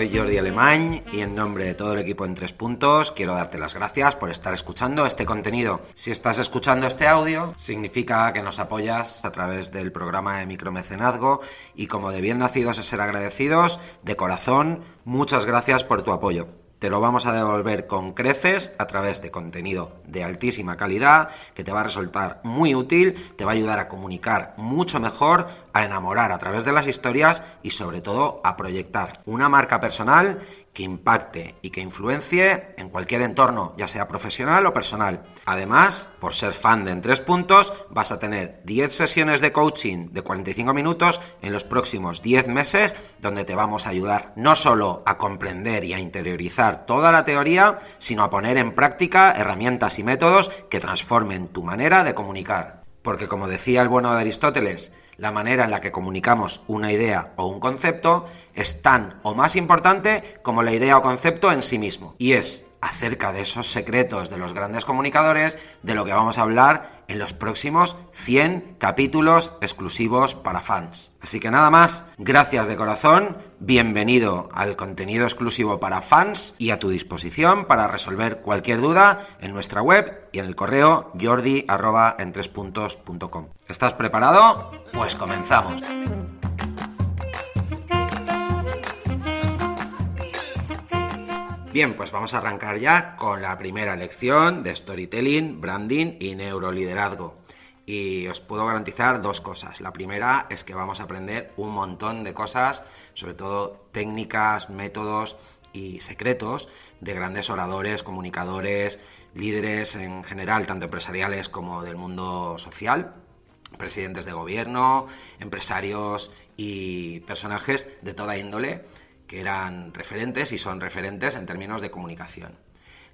Soy Jordi Alemán y en nombre de todo el equipo en Tres Puntos quiero darte las gracias por estar escuchando este contenido. Si estás escuchando este audio, significa que nos apoyas a través del programa de micromecenazgo y como de bien nacidos es ser agradecidos, de corazón, muchas gracias por tu apoyo te lo vamos a devolver con creces a través de contenido de altísima calidad que te va a resultar muy útil, te va a ayudar a comunicar mucho mejor, a enamorar a través de las historias y sobre todo a proyectar una marca personal que impacte y que influencie en cualquier entorno, ya sea profesional o personal. Además, por ser fan de En Tres Puntos, vas a tener 10 sesiones de coaching de 45 minutos en los próximos 10 meses, donde te vamos a ayudar no solo a comprender y a interiorizar toda la teoría, sino a poner en práctica herramientas y métodos que transformen tu manera de comunicar. Porque como decía el bueno de Aristóteles, la manera en la que comunicamos una idea o un concepto es tan o más importante como la idea o concepto en sí mismo. Y es acerca de esos secretos de los grandes comunicadores de lo que vamos a hablar en los próximos 100 capítulos exclusivos para fans. Así que nada más, gracias de corazón, bienvenido al contenido exclusivo para fans y a tu disposición para resolver cualquier duda en nuestra web y en el correo jordi@entrespuntos.com. ¿Estás preparado? Pues comenzamos. Bien, pues vamos a arrancar ya con la primera lección de storytelling, branding y neuroliderazgo. Y os puedo garantizar dos cosas. La primera es que vamos a aprender un montón de cosas, sobre todo técnicas, métodos y secretos de grandes oradores, comunicadores, líderes en general, tanto empresariales como del mundo social, presidentes de gobierno, empresarios y personajes de toda índole que eran referentes y son referentes en términos de comunicación.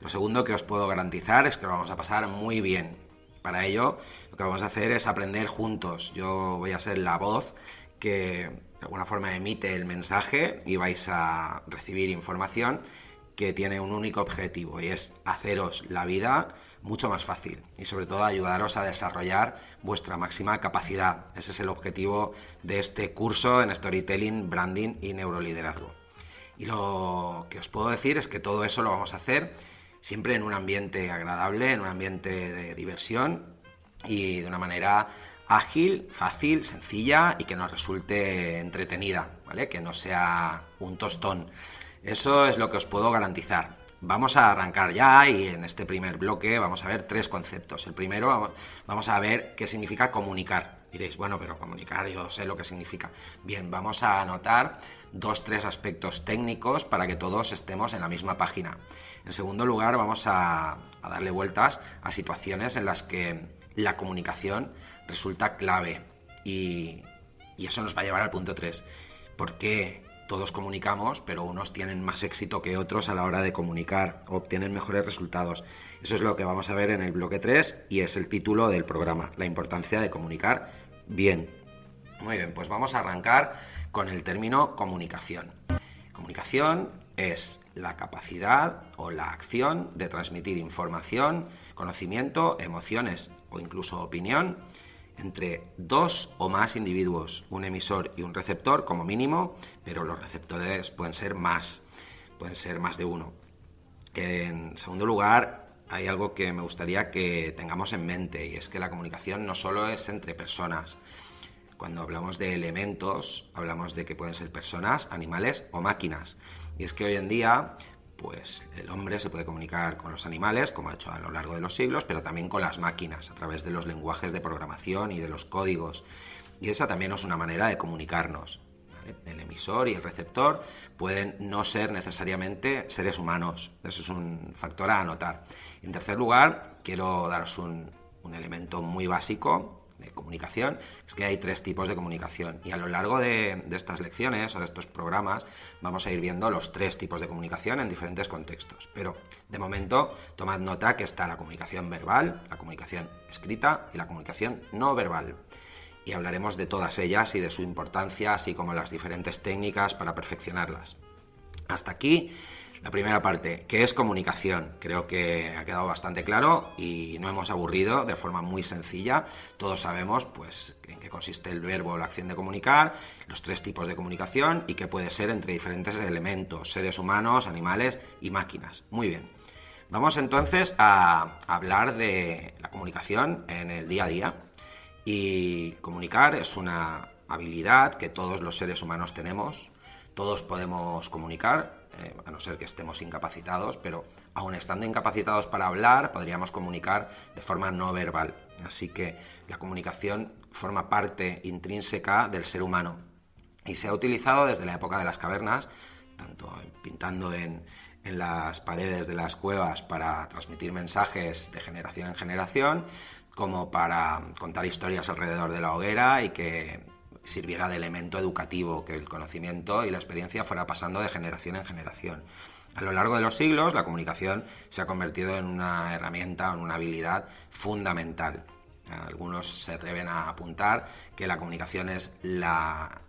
Lo segundo que os puedo garantizar es que lo vamos a pasar muy bien. Para ello, lo que vamos a hacer es aprender juntos. Yo voy a ser la voz que de alguna forma emite el mensaje y vais a recibir información que tiene un único objetivo y es haceros la vida mucho más fácil y sobre todo ayudaros a desarrollar vuestra máxima capacidad. Ese es el objetivo de este curso en storytelling, branding y neuroliderazgo. Y lo que os puedo decir es que todo eso lo vamos a hacer siempre en un ambiente agradable, en un ambiente de diversión y de una manera ágil, fácil, sencilla y que nos resulte entretenida, ¿vale? Que no sea un tostón. Eso es lo que os puedo garantizar. Vamos a arrancar ya y en este primer bloque vamos a ver tres conceptos. El primero vamos a ver qué significa comunicar. Diréis, bueno, pero comunicar yo sé lo que significa. Bien, vamos a anotar dos, tres aspectos técnicos para que todos estemos en la misma página. En segundo lugar, vamos a, darle vueltas a situaciones en las que la comunicación resulta clave y, eso nos va a llevar al punto 3. ¿Por qué todos comunicamos, pero unos tienen más éxito que otros a la hora de comunicar, obtienen mejores resultados. Eso es lo que vamos a ver en el bloque 3 y es el título del programa, la importancia de comunicar bien. Muy bien, pues vamos a arrancar con el término comunicación. Comunicación es la capacidad o la acción de transmitir información, conocimiento, emociones o incluso opinión entre dos o más individuos, un emisor y un receptor como mínimo, pero los receptores pueden ser más, pueden ser más de uno. En segundo lugar, hay algo que me gustaría que tengamos en mente y es que la comunicación no solo es entre personas. Cuando hablamos de elementos, hablamos de que pueden ser personas, animales o máquinas. Y es que hoy en día pues el hombre se puede comunicar con los animales, como ha hecho a lo largo de los siglos, pero también con las máquinas, a través de los lenguajes de programación y de los códigos. Y esa también es una manera de comunicarnos. El emisor y el receptor pueden no ser necesariamente seres humanos. Eso es un factor a anotar. En tercer lugar, quiero daros un, un elemento muy básico de comunicación es que hay tres tipos de comunicación y a lo largo de, estas lecciones o de estos programas vamos a ir viendo los tres tipos de comunicación en diferentes contextos. Pero de momento tomad nota que está la comunicación verbal, la comunicación escrita y la comunicación no verbal. Y hablaremos de todas ellas y de su importancia, así como las diferentes técnicas para perfeccionarlas. Hasta aquí La primera parte, ¿qué es comunicación? Creo que ha quedado bastante claro y no hemos aburrido de forma muy sencilla. Todos sabemos pues, en qué consiste el verbo o la acción de comunicar, los tres tipos de comunicación y qué puede ser entre diferentes elementos, seres humanos, animales y máquinas. Muy bien. Vamos entonces a hablar de la comunicación en el día a día. Y comunicar es una habilidad que todos los seres humanos tenemos. Todos podemos comunicar, eh, a no ser que estemos incapacitados, pero aun estando incapacitados para hablar, podríamos comunicar de forma no verbal. Así que la comunicación forma parte intrínseca del ser humano y se ha utilizado desde la época de las cavernas, tanto pintando en, en las paredes de las cuevas para transmitir mensajes de generación en generación, como para contar historias alrededor de la hoguera y que sirviera de elemento educativo, que el conocimiento y la experiencia fuera pasando de generación en generación. A lo largo de los siglos, la comunicación se ha convertido en una herramienta, en una habilidad fundamental. Algunos se atreven a apuntar que la comunicación es la,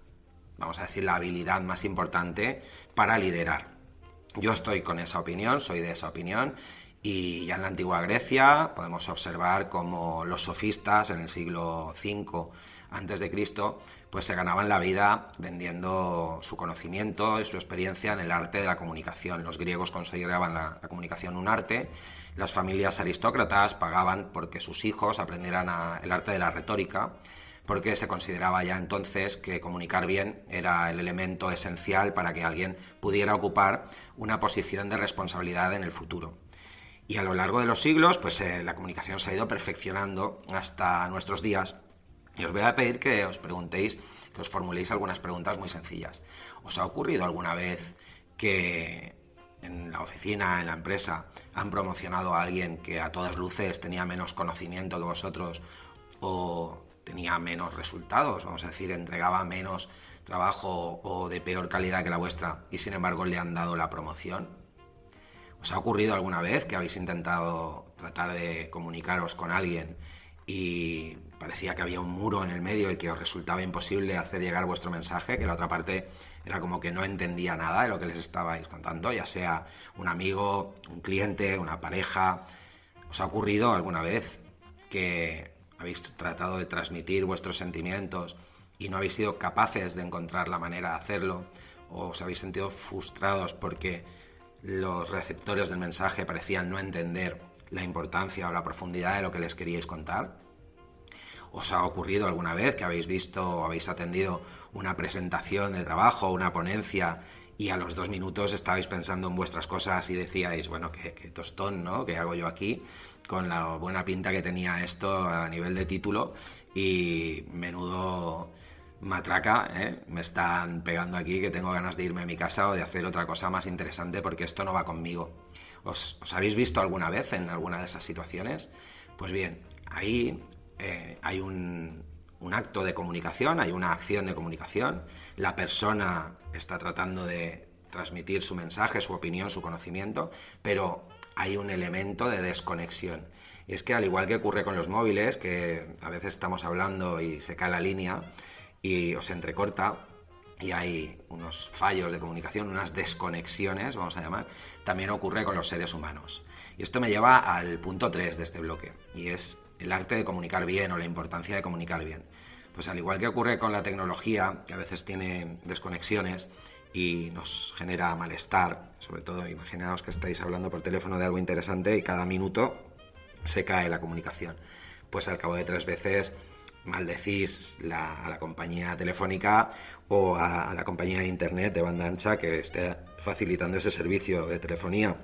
vamos a decir, la habilidad más importante para liderar. Yo estoy con esa opinión, soy de esa opinión y ya en la antigua Grecia podemos observar cómo los sofistas en el siglo V antes de Cristo, pues se ganaban la vida vendiendo su conocimiento y su experiencia en el arte de la comunicación. Los griegos consideraban la, comunicación un arte, las familias aristócratas pagaban porque sus hijos aprendieran el arte de la retórica, porque se consideraba ya entonces que comunicar bien era el elemento esencial para que alguien pudiera ocupar una posición de responsabilidad en el futuro. Y a lo largo de los siglos, pues eh, la comunicación se ha ido perfeccionando hasta nuestros días y os voy a pedir que os preguntéis, que os formuléis algunas preguntas muy sencillas. ¿Os ha ocurrido alguna vez que en la oficina, en la empresa, han promocionado a alguien que a todas luces tenía menos conocimiento que vosotros o tenía menos resultados, vamos a decir, entregaba menos trabajo o de peor calidad que la vuestra y sin embargo le han dado la promoción? ¿Os ha ocurrido alguna vez que habéis intentado tratar de comunicaros con alguien y parecía que había un muro en el medio y que os resultaba imposible hacer llegar vuestro mensaje, que la otra parte era como que no entendía nada de lo que les estabais contando, ya sea un amigo, un cliente, una pareja. ¿Os ha ocurrido alguna vez que habéis tratado de transmitir vuestros sentimientos y no habéis sido capaces de encontrar la manera de hacerlo? ¿O os habéis sentido frustrados porque los receptores del mensaje parecían no entender la importancia o la profundidad de lo que les queríais contar? ¿Os ha ocurrido alguna vez que habéis visto o habéis atendido una presentación de trabajo, una ponencia, y a los dos minutos estabais pensando en vuestras cosas y decíais, bueno, qué, tostón, ¿no? ¿Qué hago yo aquí? Con la buena pinta que tenía esto a nivel de título y menudo matraca, ¿eh? me están pegando aquí que tengo ganas de irme a mi casa o de hacer otra cosa más interesante porque esto no va conmigo. ¿Os, habéis visto alguna vez en alguna de esas situaciones? Pues bien, ahí eh, hay un, un acto de comunicación, hay una acción de comunicación, la persona está tratando de transmitir su mensaje, su opinión, su conocimiento, pero hay un elemento de desconexión. Y es que al igual que ocurre con los móviles, que a veces estamos hablando y se cae la línea y os entrecorta, y hay unos fallos de comunicación, unas desconexiones, vamos a llamar, también ocurre con los seres humanos. Y esto me lleva al punto 3 de este bloque, y es el arte de comunicar bien o la importancia de comunicar bien. Pues al igual que ocurre con la tecnología, que a veces tiene desconexiones y nos genera malestar, sobre todo imaginaos que estáis hablando por teléfono de algo interesante y cada minuto se cae la comunicación. Pues al cabo de tres veces maldecís a la compañía telefónica o a, la compañía de internet de banda ancha que esté facilitando ese servicio de telefonía.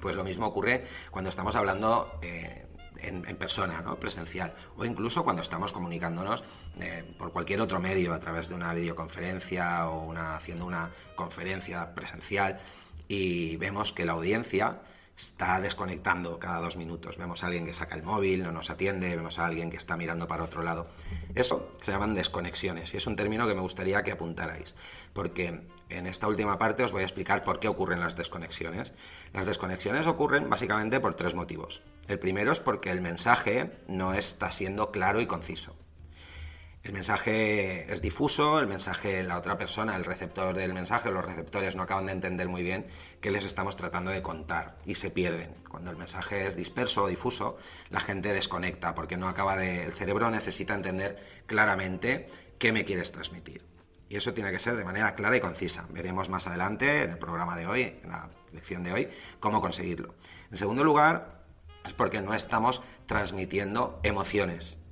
Pues lo mismo ocurre cuando estamos hablando eh, en, persona, ¿no? presencial, o incluso cuando estamos comunicándonos eh, por cualquier otro medio, a través de una videoconferencia o una, haciendo una conferencia presencial, y vemos que la audiencia está desconectando cada dos minutos. Vemos a alguien que saca el móvil, no nos atiende, vemos a alguien que está mirando para otro lado. Eso se llaman desconexiones y es un término que me gustaría que apuntarais, porque en esta última parte os voy a explicar por qué ocurren las desconexiones. Las desconexiones ocurren básicamente por tres motivos. El primero es porque el mensaje no está siendo claro y conciso. El mensaje es difuso, el mensaje, la otra persona, el receptor del mensaje, los receptores no acaban de entender muy bien qué les estamos tratando de contar y se pierden. Cuando el mensaje es disperso o difuso, la gente desconecta porque no acaba de. El cerebro necesita entender claramente qué me quieres transmitir. Y eso tiene que ser de manera clara y concisa. Veremos más adelante en el programa de hoy, en la lección de hoy, cómo conseguirlo. En segundo lugar, es porque no estamos transmitiendo emociones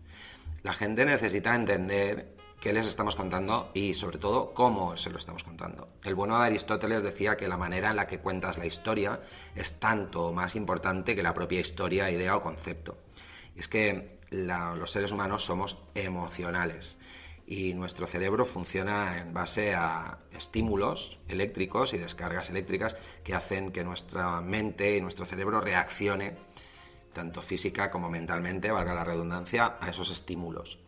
la gente necesita entender qué les estamos contando y sobre todo cómo se lo estamos contando. El bueno de Aristóteles decía que la manera en la que cuentas la historia es tanto más importante que la propia historia, idea o concepto. Y es que los seres humanos somos emocionales y nuestro cerebro funciona en base a estímulos eléctricos y descargas eléctricas que hacen que nuestra mente y nuestro cerebro reaccione tanto física como mentalmente, valga la redundancia, a esos estímulos.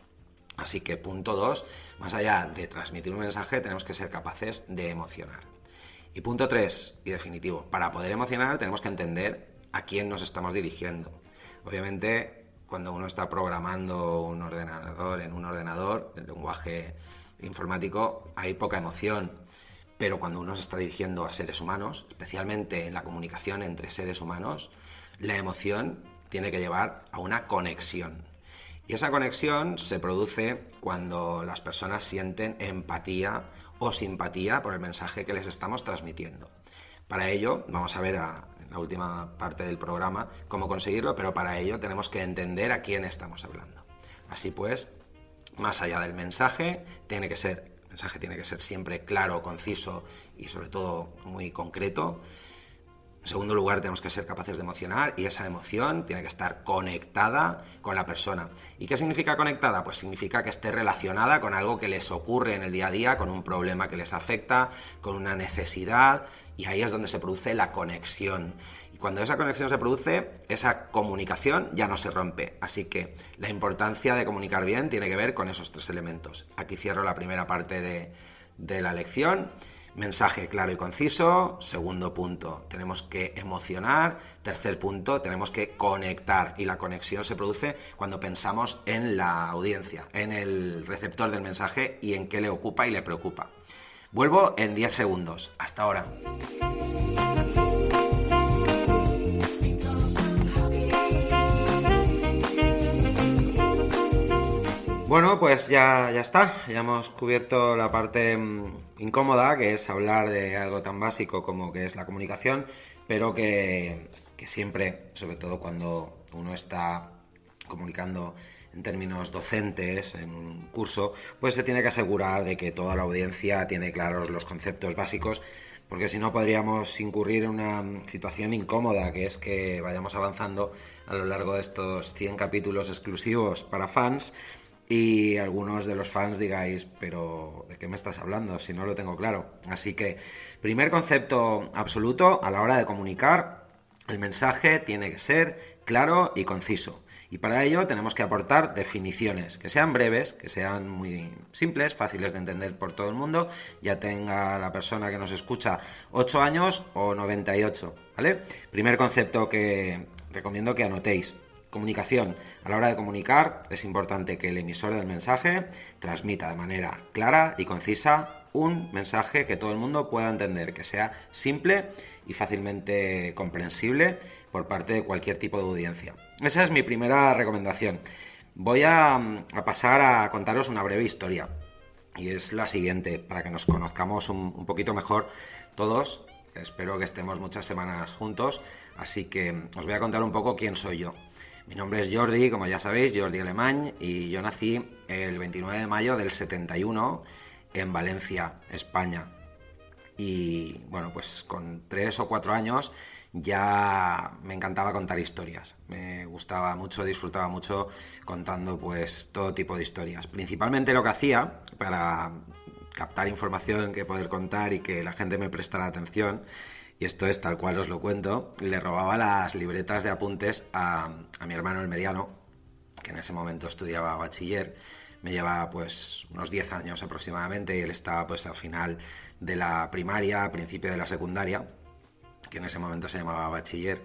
Así que punto dos, más allá de transmitir un mensaje, tenemos que ser capaces de emocionar. Y punto tres, y definitivo, para poder emocionar tenemos que entender a quién nos estamos dirigiendo. Obviamente, cuando uno está programando un ordenador en un ordenador, el lenguaje informático, hay poca emoción. Pero cuando uno se está dirigiendo a seres humanos, especialmente en la comunicación entre seres humanos, la emoción tiene que llevar a una conexión. Y esa conexión se produce cuando las personas sienten empatía o simpatía por el mensaje que les estamos transmitiendo. Para ello, vamos a ver en la última parte del programa cómo conseguirlo, pero para ello tenemos que entender a quién estamos hablando. Así pues, más allá del mensaje, tiene que ser, el mensaje tiene que ser siempre claro, conciso y sobre todo muy concreto. En segundo lugar, tenemos que ser capaces de emocionar y esa emoción tiene que estar conectada con la persona. ¿Y qué significa conectada? Pues significa que esté relacionada con algo que les ocurre en el día a día, con un problema que les afecta, con una necesidad, y ahí es donde se produce la conexión. Y cuando esa conexión se produce, esa comunicación ya no se rompe. Así que la importancia de comunicar bien tiene que ver con esos tres elementos. Aquí cierro la primera parte de, de la lección. Mensaje claro y conciso. Segundo punto, tenemos que emocionar. Tercer punto, tenemos que conectar. Y la conexión se produce cuando pensamos en la audiencia, en el receptor del mensaje y en qué le ocupa y le preocupa. Vuelvo en 10 segundos. Hasta ahora. Bueno, pues ya, ya está. Ya hemos cubierto la parte mm, incómoda, que es hablar de algo tan básico como que es la comunicación, pero que, siempre, sobre todo cuando uno está comunicando en términos docentes en un curso, pues se tiene que asegurar de que toda la audiencia tiene claros los conceptos básicos, porque si no podríamos incurrir en una situación incómoda, que es que vayamos avanzando a lo largo de estos 100 capítulos exclusivos para fans y algunos de los fans digáis, pero ¿de qué me estás hablando? Si no lo tengo claro. Así que, primer concepto absoluto a la hora de comunicar, el mensaje tiene que ser claro y conciso. Y para ello tenemos que aportar definiciones que sean breves, que sean muy simples, fáciles de entender por todo el mundo, ya tenga la persona que nos escucha 8 años o 98, ¿vale? Primer concepto que recomiendo que anotéis. Comunicación. A la hora de comunicar es importante que el emisor del mensaje transmita de manera clara y concisa un mensaje que todo el mundo pueda entender, que sea simple y fácilmente comprensible por parte de cualquier tipo de audiencia. Esa es mi primera recomendación. Voy a, pasar a contaros una breve historia y es la siguiente, para que nos conozcamos un poquito mejor todos. Espero que estemos muchas semanas juntos, así que os voy a contar un poco quién soy yo. Mi nombre es Jordi, como ya sabéis, Jordi Alemán, y yo nací el 29 de mayo del 71 en Valencia, España. Y bueno, pues con tres o cuatro años ya me encantaba contar historias. Me gustaba mucho, disfrutaba mucho contando pues todo tipo de historias. Principalmente lo que hacía para captar información que poder contar y que la gente me prestara atención y esto es tal cual os lo cuento, le robaba las libretas de apuntes a, mi hermano el mediano, que en ese momento estudiaba bachiller, me llevaba pues unos 10 años aproximadamente y él estaba pues al final de la primaria, a principio de la secundaria, que en ese momento se llamaba bachiller.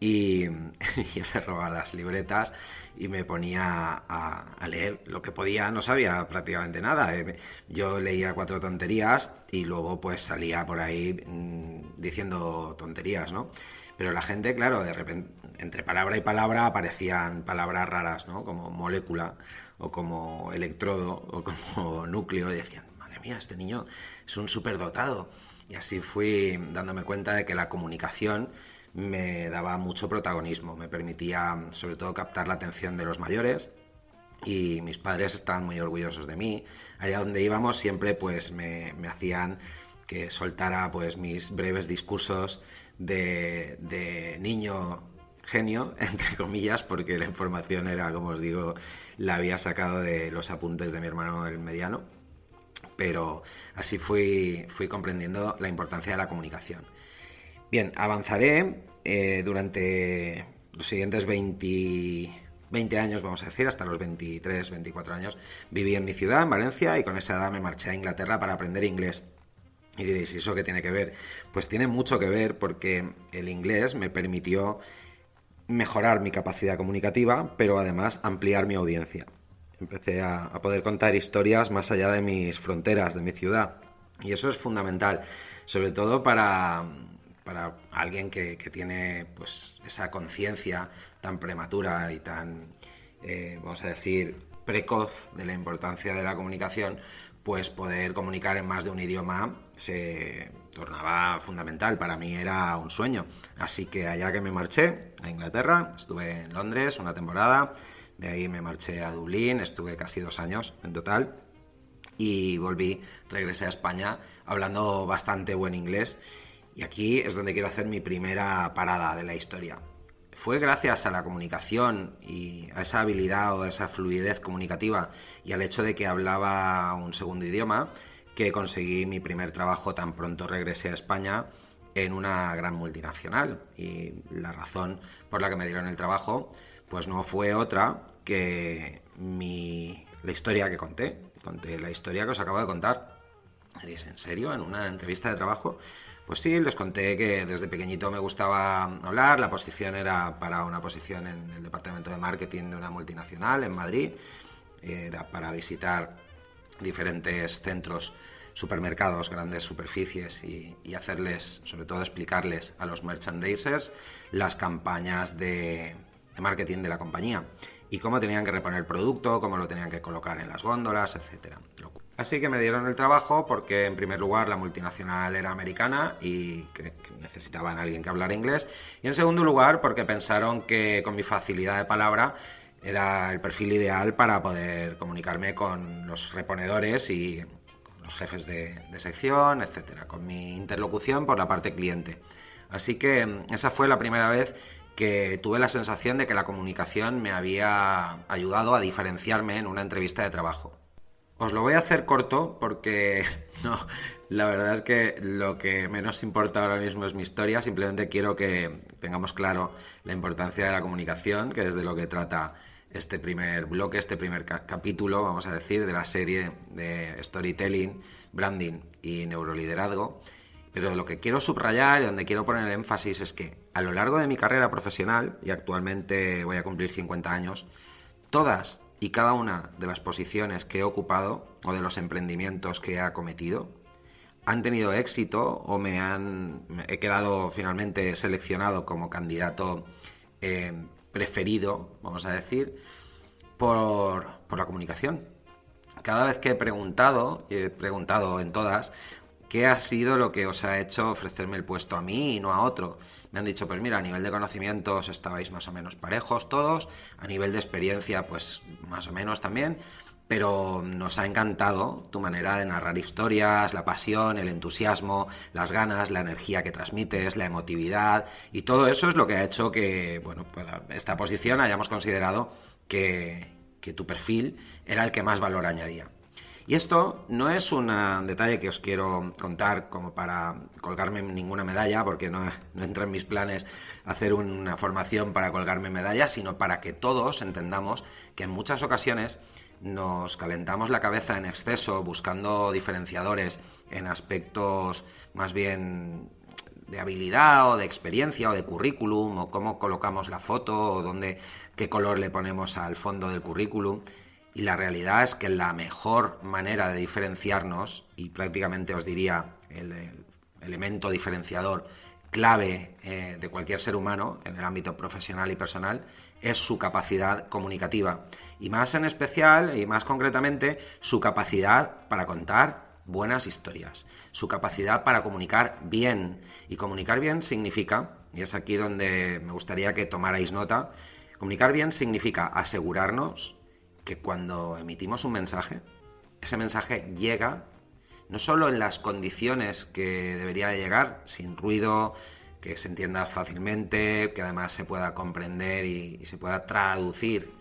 Y yo le robaba las libretas y me ponía a, leer lo que podía, no sabía prácticamente nada. Eh, yo leía cuatro tonterías y luego pues salía por ahí mm, diciendo tonterías, ¿no? Pero la gente, claro, de repente, entre palabra y palabra aparecían palabras raras, ¿no? Como molécula o como electrodo o como núcleo y decían, madre mía, este niño es un superdotado. Y así fui dándome cuenta de que la comunicación me daba mucho protagonismo, me permitía sobre todo captar la atención de los mayores y mis padres estaban muy orgullosos de mí. Allá donde íbamos siempre pues me, hacían que soltara pues mis breves discursos de, de niño genio, entre comillas, porque la información era, como os digo, la había sacado de los apuntes de mi hermano el mediano, pero así fui, fui comprendiendo la importancia de la comunicación. Bien, avanzaré eh, durante los siguientes 20, 20 años, vamos a decir, hasta los 23, 24 años. Viví en mi ciudad, en Valencia, y con esa edad me marché a Inglaterra para aprender inglés. Y diréis, ¿y eso qué tiene que ver? Pues tiene mucho que ver porque el inglés me permitió mejorar mi capacidad comunicativa, pero además ampliar mi audiencia. Empecé a poder contar historias más allá de mis fronteras, de mi ciudad. Y eso es fundamental, sobre todo para, para alguien que, tiene pues esa conciencia tan prematura y tan, eh, vamos a decir, precoz de la importancia de la comunicación, pues poder comunicar en más de un idioma se tornaba fundamental. Para mí era un sueño. Así que allá que me marché a Inglaterra, estuve en Londres una temporada, de ahí me marché a Dublín, estuve casi dos años en total y volví, regresé a España hablando bastante buen inglés y aquí es donde quiero hacer mi primera parada de la historia. Fue gracias a la comunicación y a esa habilidad o a esa fluidez comunicativa y al hecho de que hablaba un segundo idioma que conseguí mi primer trabajo tan pronto regresé a España en una gran multinacional. Y la razón por la que me dieron el trabajo pues no fue otra que mi, la historia que conté. Conté la historia que os acabo de contar. ¿Es en serio? ¿En una entrevista de trabajo? Pues sí, les conté que desde pequeñito me gustaba hablar, la posición era para una posición en el departamento de marketing de una multinacional en Madrid, era para visitar diferentes centros, supermercados, grandes superficies y, hacerles, sobre todo explicarles a los merchandisers las campañas de, marketing de la compañía y cómo tenían que reponer el producto, cómo lo tenían que colocar en las góndolas, etcétera. Así que me dieron el trabajo porque, en primer lugar, la multinacional era americana y necesitaban a alguien que hablara inglés. Y, en segundo lugar, porque pensaron que con mi facilidad de palabra era el perfil ideal para poder comunicarme con los reponedores y los jefes de, de sección, etcétera, con mi interlocución por la parte cliente. Así que esa fue la primera vez que tuve la sensación de que la comunicación me había ayudado a diferenciarme en una entrevista de trabajo. Os lo voy a hacer corto porque no, la verdad es que lo que menos importa ahora mismo es mi historia, simplemente quiero que tengamos claro la importancia de la comunicación, que es de lo que trata este primer bloque, este primer capítulo, vamos a decir, de la serie de storytelling, branding y neuroliderazgo. Pero lo que quiero subrayar y donde quiero poner el énfasis es que a lo largo de mi carrera profesional, y actualmente voy a cumplir 50 años, todas y cada una de las posiciones que he ocupado o de los emprendimientos que he acometido han tenido éxito o me han he quedado finalmente seleccionado como candidato eh, preferido, vamos a decir, por, por la comunicación. Cada vez que he preguntado, y he preguntado en todas, ¿Qué ha sido lo que os ha hecho ofrecerme el puesto a mí y no a otro? Me han dicho, pues mira, a nivel de conocimientos estabais más o menos parejos todos, a nivel de experiencia, pues más o menos también, pero nos ha encantado tu manera de narrar historias, la pasión, el entusiasmo, las ganas, la energía que transmites, la emotividad, y todo eso es lo que ha hecho que, bueno, para esta posición hayamos considerado que, que tu perfil era el que más valor añadía. Y esto no es un detalle que os quiero contar como para colgarme ninguna medalla, porque no, entra en mis planes hacer una formación para colgarme medallas, sino para que todos entendamos que en muchas ocasiones nos calentamos la cabeza en exceso buscando diferenciadores en aspectos más bien habilidad o de experiencia o de currículum o cómo colocamos la foto o dónde, qué color le ponemos al fondo del currículum. Y la realidad es que la mejor manera de diferenciarnos, y prácticamente os diría el, elemento diferenciador clave eh, de cualquier ser humano en el ámbito profesional y personal, es su capacidad comunicativa. Y más en especial, y más concretamente, su capacidad para contar buenas historias, su capacidad para comunicar bien. Y comunicar bien significa, y es aquí donde me gustaría que tomarais nota, comunicar bien significa asegurarnos que cuando emitimos un mensaje, ese mensaje llega no solo en las condiciones que debería de llegar, sin ruido, que se entienda fácilmente, que además se pueda comprender y, se pueda traducir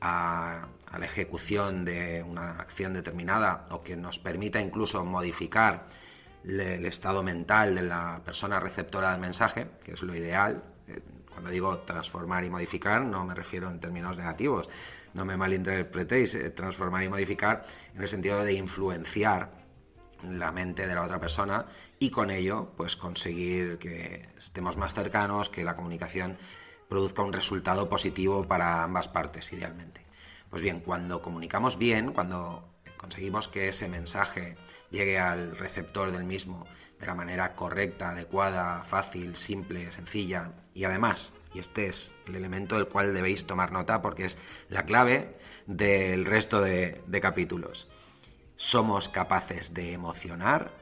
a, la ejecución de una acción determinada o que nos permita incluso modificar el estado mental de la persona receptora del mensaje, que es lo ideal. Eh, cuando digo transformar y modificar, no me refiero en términos negativos, no me malinterpretéis, transformar y modificar en el sentido de influenciar la mente de la otra persona y con ello pues conseguir que estemos más cercanos, que la comunicación produzca un resultado positivo para ambas partes idealmente. Pues bien, cuando comunicamos bien, cuando conseguimos que ese mensaje llegue al receptor del mismo de la manera correcta, adecuada, fácil, simple, sencilla y además, y este es el elemento del cual debéis tomar nota porque es la clave del resto de, capítulos. Somos capaces de emocionar,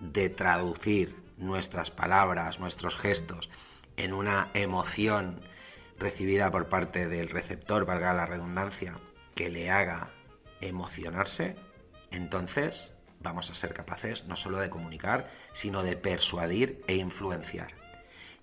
de traducir nuestras palabras, nuestros gestos en una emoción recibida por parte del receptor, valga la redundancia, que le haga emocionarse, entonces vamos a ser capaces no solo de comunicar, sino de persuadir e influenciar.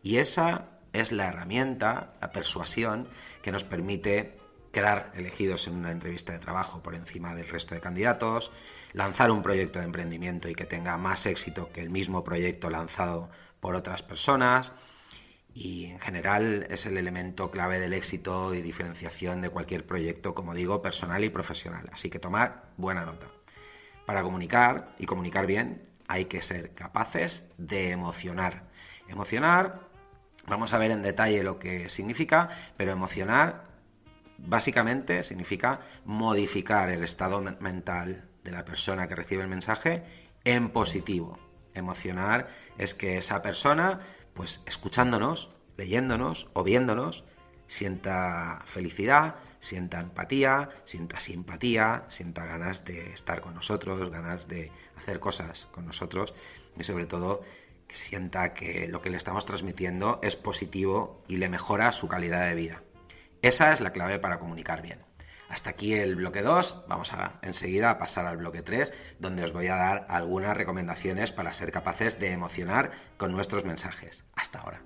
Y esa es la herramienta, la persuasión, que nos permite quedar elegidos en una entrevista de trabajo por encima del resto de candidatos, lanzar un proyecto de emprendimiento y que tenga más éxito que el mismo proyecto lanzado por otras personas. Y en general es el elemento clave del éxito y diferenciación de cualquier proyecto, como digo, personal y profesional. Así que tomar buena nota. Para comunicar y comunicar bien hay que ser capaces de emocionar. Emocionar, vamos a ver en detalle lo que significa, pero emocionar Básicamente significa modificar el estado mental de la persona que recibe el mensaje en positivo. Emocionar es que esa persona, pues escuchándonos, leyéndonos o viéndonos, sienta felicidad, sienta empatía, sienta simpatía, sienta ganas de estar con nosotros, ganas de hacer cosas con nosotros y sobre todo que sienta que lo que le estamos transmitiendo es positivo y le mejora su calidad de vida. Esa es la clave para comunicar bien. Hasta aquí el bloque 2, vamos a enseguida a pasar al bloque 3, donde os voy a dar algunas recomendaciones para ser capaces de emocionar con nuestros mensajes. Hasta ahora.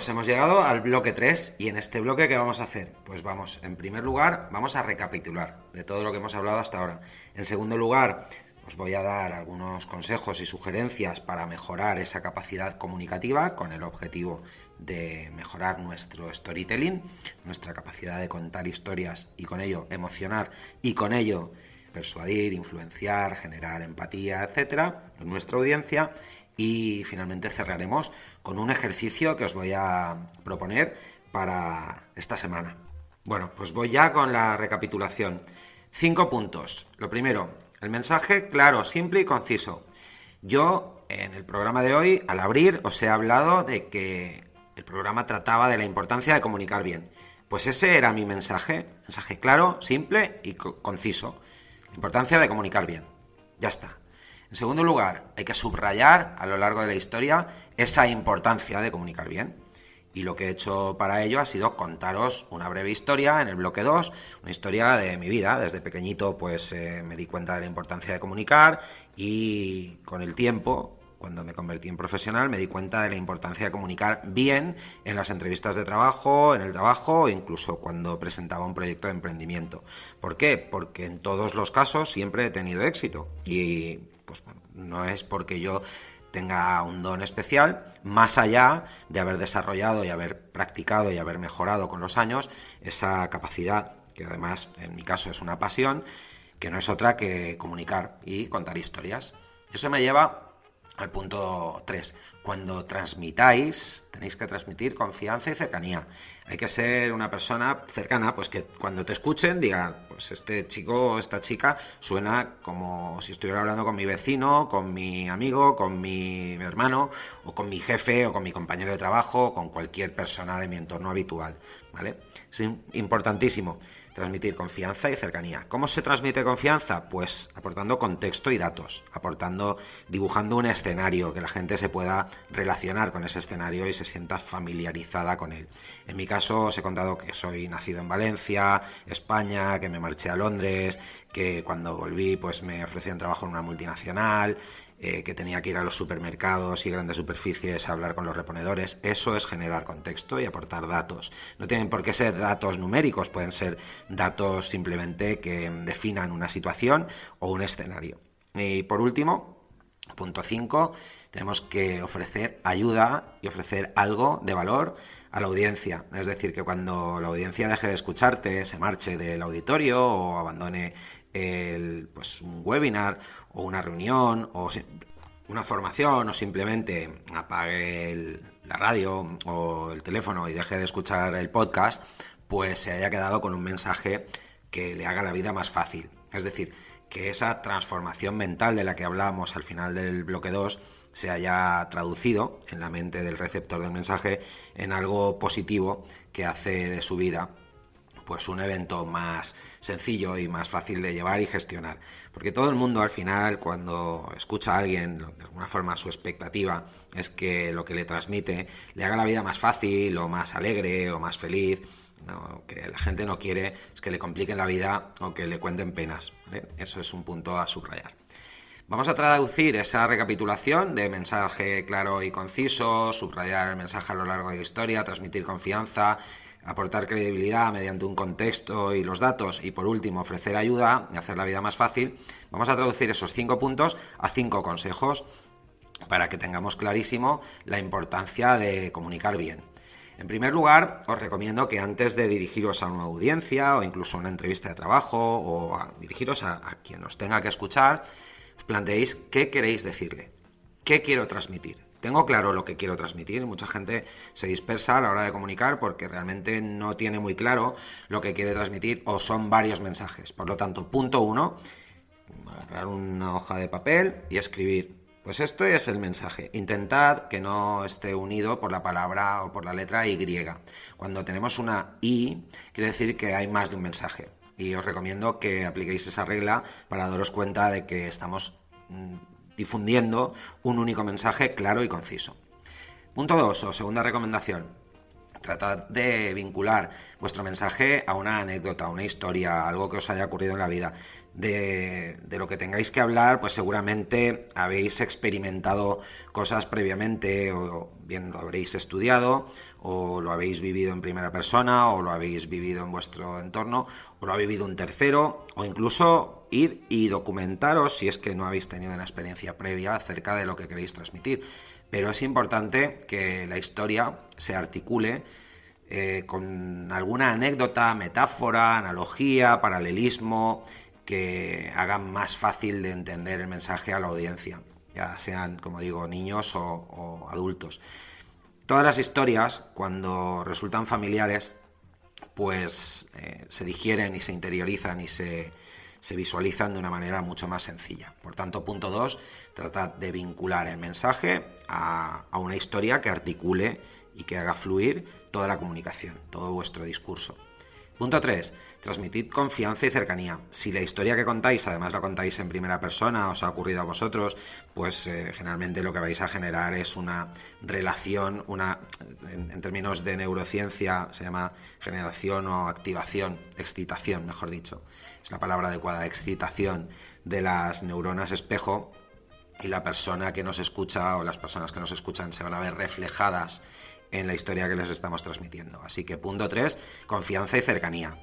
pues hemos llegado al bloque 3 y en este bloque ¿qué vamos a hacer? Pues vamos, en primer lugar, vamos a recapitular de todo lo que hemos hablado hasta ahora. En segundo lugar, os voy a dar algunos consejos y sugerencias para mejorar esa capacidad comunicativa con el objetivo de mejorar nuestro storytelling, nuestra capacidad de contar historias y con ello emocionar y con ello persuadir, influenciar, generar empatía, etcétera, en nuestra audiencia. Y finalmente cerraremos con un ejercicio que os voy a proponer para esta semana. Bueno, pues voy ya con la recapitulación. Cinco puntos. Lo primero, el mensaje claro, simple y conciso. Yo, en el programa de hoy, al abrir, os he hablado de que el programa trataba de la importancia de comunicar bien. Pues ese era mi mensaje, mensaje claro, simple y conciso. La importancia de comunicar bien. Ya está. En segundo lugar, hay que subrayar a lo largo de la historia esa importancia de comunicar bien. Y lo que he hecho para ello ha sido contaros una breve historia en el bloque 2, una historia de mi vida. Desde pequeñito pues eh, me di cuenta de la importancia de comunicar y con el tiempo, cuando me convertí en profesional, me di cuenta de la importancia de comunicar bien en las entrevistas de trabajo, en el trabajo incluso cuando presentaba un proyecto de emprendimiento. ¿Por qué? Porque en todos los casos siempre he tenido éxito y pues no es porque yo tenga un don especial, más allá de haber desarrollado y haber practicado y haber mejorado con los años esa capacidad, que además en mi caso es una pasión, que no es otra que comunicar y contar historias. Eso me lleva al punto 3. Cuando transmitáis, tenéis que transmitir confianza y cercanía. Hay que ser una persona cercana, pues que cuando te escuchen digan, pues este chico o esta chica suena como si estuviera hablando con mi vecino, con mi amigo, con mi hermano, o con mi jefe, o con mi compañero de trabajo, o con cualquier persona de mi entorno habitual. ¿Vale? Es importantísimo transmitir confianza y cercanía. ¿Cómo se transmite confianza? Pues aportando contexto y datos, aportando, dibujando un escenario, que la gente se pueda relacionar con ese escenario y se sienta familiarizada con él. En mi caso os he contado que soy nacido en Valencia, España, que me marché a Londres, que cuando volví pues me ofrecían trabajo en una multinacional, eh, que tenía que ir a los supermercados y grandes superficies a hablar con los reponedores. Eso es generar contexto y aportar datos. No tienen por qué ser datos numéricos, pueden ser datos simplemente que definan una situación o un escenario. Y por último, Punto 5, tenemos que ofrecer ayuda y ofrecer algo de valor a la audiencia. Es decir, que cuando la audiencia deje de escucharte, se marche del auditorio o abandone el, pues, un webinar o una reunión o una formación o simplemente apague la radio o el teléfono y deje de escuchar el podcast, pues se haya quedado con un mensaje que le haga la vida más fácil. Es decir, que esa transformación mental de la que hablábamos al final del bloque 2 se haya traducido en la mente del receptor del mensaje en algo positivo que hace de su vida pues un evento más sencillo y más fácil de llevar y gestionar. Porque todo el mundo al final, cuando escucha a alguien, de alguna forma su expectativa es que lo que le transmite le haga la vida más fácil o más alegre o más feliz. Lo que la gente no quiere es que le compliquen la vida o que le cuenten penas. Eso es un punto a subrayar. Vamos a traducir esa recapitulación de mensaje claro y conciso, subrayar el mensaje a lo largo de la historia, transmitir confianza, aportar credibilidad mediante un contexto y los datos y por último ofrecer ayuda y hacer la vida más fácil, vamos a traducir esos cinco puntos a cinco consejos para que tengamos clarísimo la importancia de comunicar bien. En primer lugar, os recomiendo que antes de dirigiros a una audiencia o incluso a una entrevista de trabajo o a dirigiros a, a quien os tenga que escuchar, os planteéis qué queréis decirle, qué quiero transmitir tengo claro lo que quiero transmitir. Mucha gente se dispersa a la hora de comunicar porque realmente no tiene muy claro lo que quiere transmitir o son varios mensajes. Por lo tanto, punto uno, agarrar una hoja de papel y escribir. Pues esto es el mensaje. Intentad que no esté unido por la palabra o por la letra Y. Cuando tenemos una I, quiere decir que hay más de un mensaje. Y os recomiendo que apliquéis esa regla para daros cuenta de que estamos mm, difundiendo un único mensaje claro y conciso. Punto 2 o segunda recomendación. Tratad de vincular vuestro mensaje a una anécdota, a una historia, algo que os haya ocurrido en la vida. De, de, lo que tengáis que hablar, pues seguramente habéis experimentado cosas previamente, o bien lo habréis estudiado, o lo habéis vivido en primera persona, o lo habéis vivido en vuestro entorno, o lo ha vivido un tercero, o incluso ir y documentaros si es que no habéis tenido una experiencia previa acerca de lo que queréis transmitir. Pero es importante que la historia se articule eh, con alguna anécdota, metáfora, analogía, paralelismo, que hagan más fácil de entender el mensaje a la audiencia, ya sean, como digo, niños o, adultos. Todas las historias, cuando resultan familiares, pues eh, se digieren y se interiorizan y se, se visualizan de una manera mucho más sencilla. Por tanto, punto 2, tratad de vincular el mensaje a una historia que articule y que haga fluir toda la comunicación, todo vuestro discurso. Punto 3. Transmitid confianza y cercanía. Si la historia que contáis, además la contáis en primera persona, os ha ocurrido a vosotros, pues eh, generalmente lo que vais a generar es una relación, una, en, términos de neurociencia se llama generación o activación, excitación, mejor dicho. Es la palabra adecuada, excitación de las neuronas espejo y la persona que nos escucha o las personas que nos escuchan se van a ver reflejadas en la historia que les estamos transmitiendo. Así que punto 3, confianza y cercanía.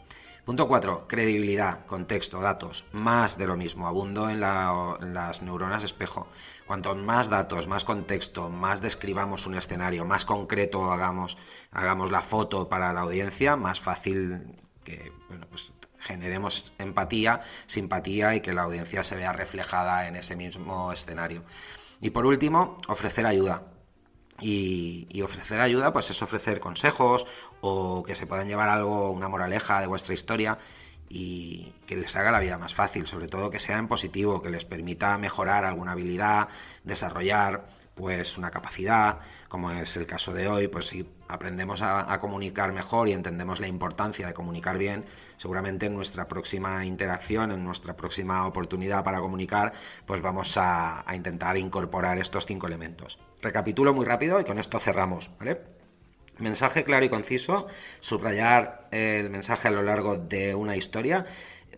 Punto 4, credibilidad, contexto, datos, más de lo mismo, abundo en, las neuronas espejo. Cuanto más datos, más contexto, más describamos un escenario, más concreto hagamos, hagamos la foto para la audiencia, más fácil que pues generemos empatía, simpatía y que la audiencia se vea reflejada en ese mismo escenario. Y por último, ofrecer ayuda. Y, ofrecer ayuda, pues es ofrecer consejos o que se puedan llevar algo, una moraleja de vuestra historia y que les haga la vida más fácil, sobre todo que sea en positivo, que les permita mejorar alguna habilidad, desarrollar pues una capacidad, como es el caso de hoy, pues si aprendemos a, comunicar mejor y entendemos la importancia de comunicar bien, seguramente en nuestra próxima interacción, en nuestra próxima oportunidad para comunicar, pues vamos a, a intentar incorporar estos cinco elementos. Recapitulo muy rápido y con esto cerramos, ¿vale? Mensaje claro y conciso, subrayar el mensaje a lo largo de una historia,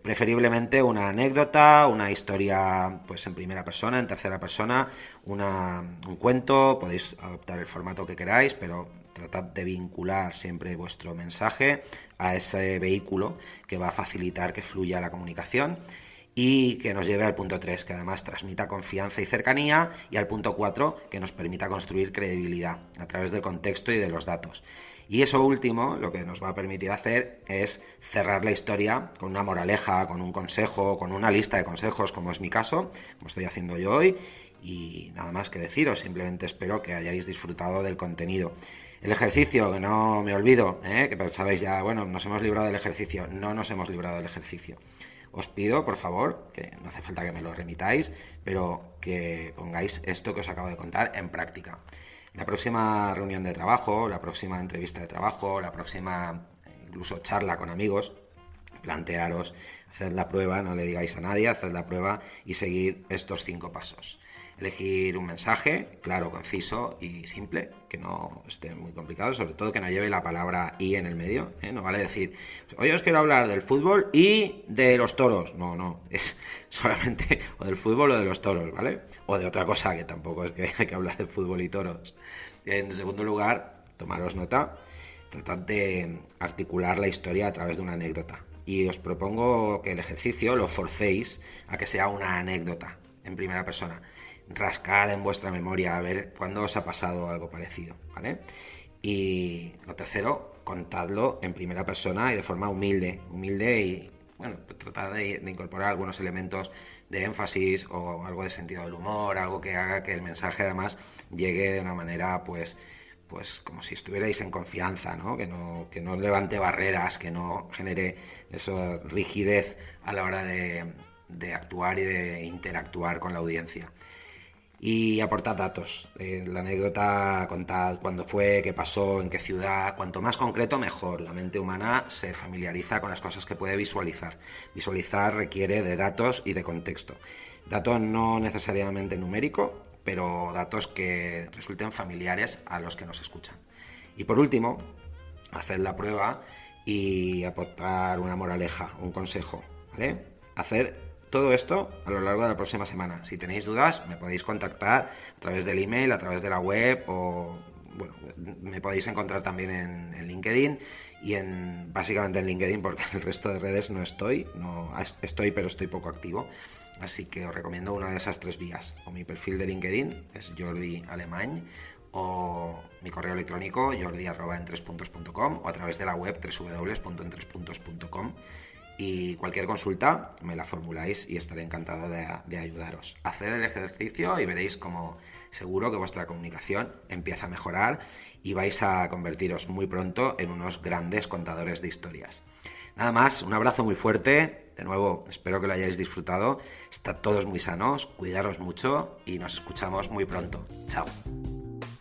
preferiblemente una anécdota, una historia pues en primera persona, en tercera persona, un cuento, podéis adoptar el formato que queráis, pero tratad de vincular siempre vuestro mensaje a ese vehículo que va a facilitar que fluya la comunicación y que nos lleve al punto 3, que además transmita confianza y cercanía, y al punto 4, que nos permita construir credibilidad a través del contexto y de los datos. Y eso último, lo que nos va a permitir hacer es cerrar la historia con una moraleja, con un consejo, con una lista de consejos, como es mi caso, como estoy haciendo yo hoy, y nada más que deciros, simplemente espero que hayáis disfrutado del contenido. El ejercicio, que no me olvido, ¿eh? que pensabais ya, bueno, nos hemos librado del ejercicio, no nos hemos librado del ejercicio os pido, por favor, que no hace falta que me lo remitáis, pero que pongáis esto que os acabo de contar en práctica. La próxima reunión de trabajo, la próxima entrevista de trabajo, la próxima incluso charla con amigos, plantearos, haced la prueba, no le digáis a nadie, haced la prueba y seguid estos cinco pasos elegir un mensaje claro, conciso y simple, que no esté muy complicado, sobre todo que no lleve la palabra y en el medio. ¿eh? No vale decir, hoy os quiero hablar del fútbol y de los toros. No, no, es solamente o del fútbol o de los toros, ¿vale? O de otra cosa, que tampoco es que hay que hablar de fútbol y toros. En segundo lugar, tomaros nota, tratad de articular la historia a través de una anécdota. Y os propongo que el ejercicio lo forcéis a que sea una anécdota en primera persona rascar en vuestra memoria a ver cuándo os ha pasado algo parecido, ¿vale? Y lo tercero, contadlo en primera persona y de forma humilde, humilde y bueno, tratad de, incorporar algunos elementos de énfasis o algo de sentido del humor, algo que haga que el mensaje además llegue de una manera pues pues como si estuvierais en confianza, ¿no? Que no, que no levante barreras, que no genere esa rigidez a la hora de, de actuar y de interactuar con la audiencia y aportad datos. La anécdota, contad cuándo fue, qué pasó, en qué ciudad. Cuanto más concreto, mejor. La mente humana se familiariza con las cosas que puede visualizar. Visualizar requiere de datos y de contexto. Datos no necesariamente numérico, pero datos que resulten familiares a los que nos escuchan. Y por último, haced la prueba y aportar una moraleja, un consejo. ¿vale? Hacer todo esto a lo largo de la próxima semana. Si tenéis dudas, me podéis contactar a través del email, a través de la web o bueno, me podéis encontrar también en, LinkedIn y en básicamente en LinkedIn porque en el resto de redes no estoy, no estoy pero estoy poco activo. Así que os recomiendo una de esas tres vías. O mi perfil de LinkedIn es Jordi Alemany o mi correo electrónico jordi.entrespuntos.com o a través de la web www.entrespuntos.com y cualquier consulta me la formuláis y estaré encantado de, ayudaros. Haced el ejercicio y veréis como seguro que vuestra comunicación empieza a mejorar y vais a convertiros muy pronto en unos grandes contadores de historias. Nada más, un abrazo muy fuerte. De nuevo, espero que lo hayáis disfrutado. Estad todos muy sanos, cuidaros mucho y nos escuchamos muy pronto. Chao.